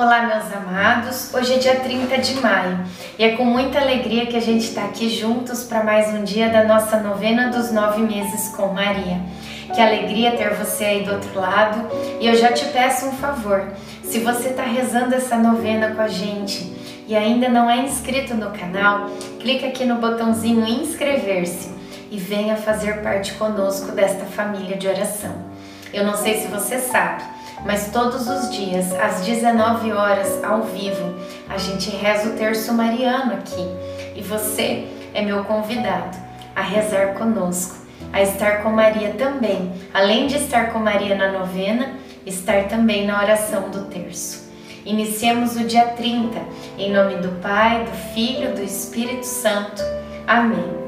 Olá, meus amados. Hoje é dia 30 de maio e é com muita alegria que a gente está aqui juntos para mais um dia da nossa novena dos nove meses com Maria. Que alegria ter você aí do outro lado e eu já te peço um favor. Se você está rezando essa novena com a gente e ainda não é inscrito no canal, clica aqui no botãozinho inscrever-se e venha fazer parte conosco desta família de oração. Eu não sei se você sabe, mas todos os dias, às 19 horas, ao vivo, a gente reza o terço mariano aqui. E você é meu convidado a rezar conosco, a estar com Maria também. Além de estar com Maria na novena, estar também na oração do terço. Iniciemos o dia 30, em nome do Pai, do Filho, do Espírito Santo. Amém.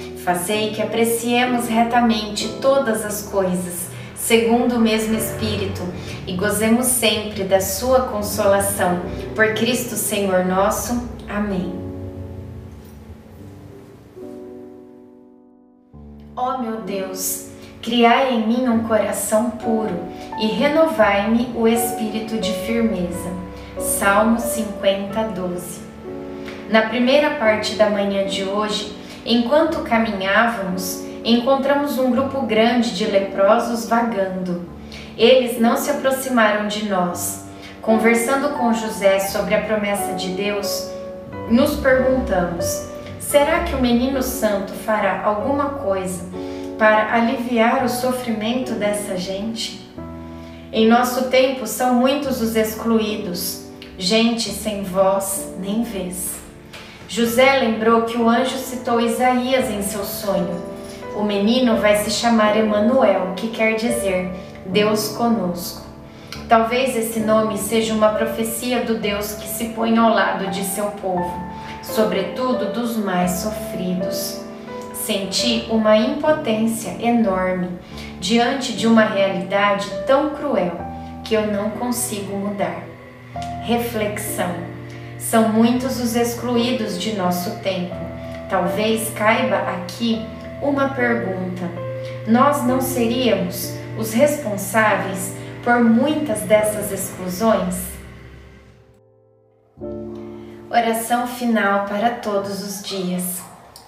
Fazei que apreciemos retamente todas as coisas, segundo o mesmo Espírito, e gozemos sempre da Sua consolação. Por Cristo Senhor nosso. Amém. Ó oh meu Deus, criai em mim um coração puro e renovai-me o espírito de firmeza. Salmo 50, 12. Na primeira parte da manhã de hoje, Enquanto caminhávamos, encontramos um grupo grande de leprosos vagando. Eles não se aproximaram de nós. Conversando com José sobre a promessa de Deus, nos perguntamos: será que o menino santo fará alguma coisa para aliviar o sofrimento dessa gente? Em nosso tempo são muitos os excluídos, gente sem voz nem vez. José lembrou que o anjo citou Isaías em seu sonho. O menino vai se chamar Emanuel, que quer dizer Deus conosco. Talvez esse nome seja uma profecia do Deus que se põe ao lado de seu povo, sobretudo dos mais sofridos. Senti uma impotência enorme diante de uma realidade tão cruel que eu não consigo mudar. Reflexão são muitos os excluídos de nosso tempo. Talvez caiba aqui uma pergunta: nós não seríamos os responsáveis por muitas dessas exclusões? Oração final para todos os dias.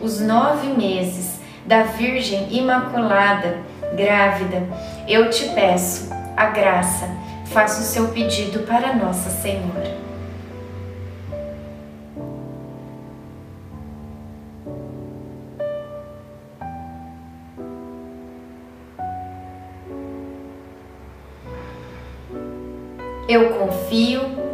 os nove meses da Virgem Imaculada, grávida, eu te peço a graça, faça o seu pedido para Nossa Senhora. Eu confio,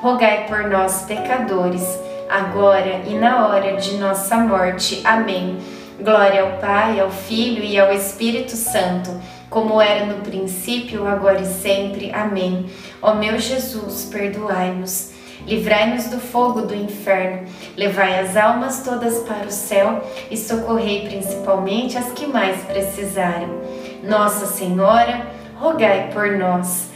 rogai por nós, pecadores, agora e na hora de nossa morte. Amém. Glória ao Pai, ao Filho e ao Espírito Santo, como era no princípio, agora e sempre. Amém. Ó meu Jesus, perdoai-nos. Livrai-nos do fogo do inferno, levai as almas todas para o céu e socorrei principalmente as que mais precisarem. Nossa Senhora, rogai por nós.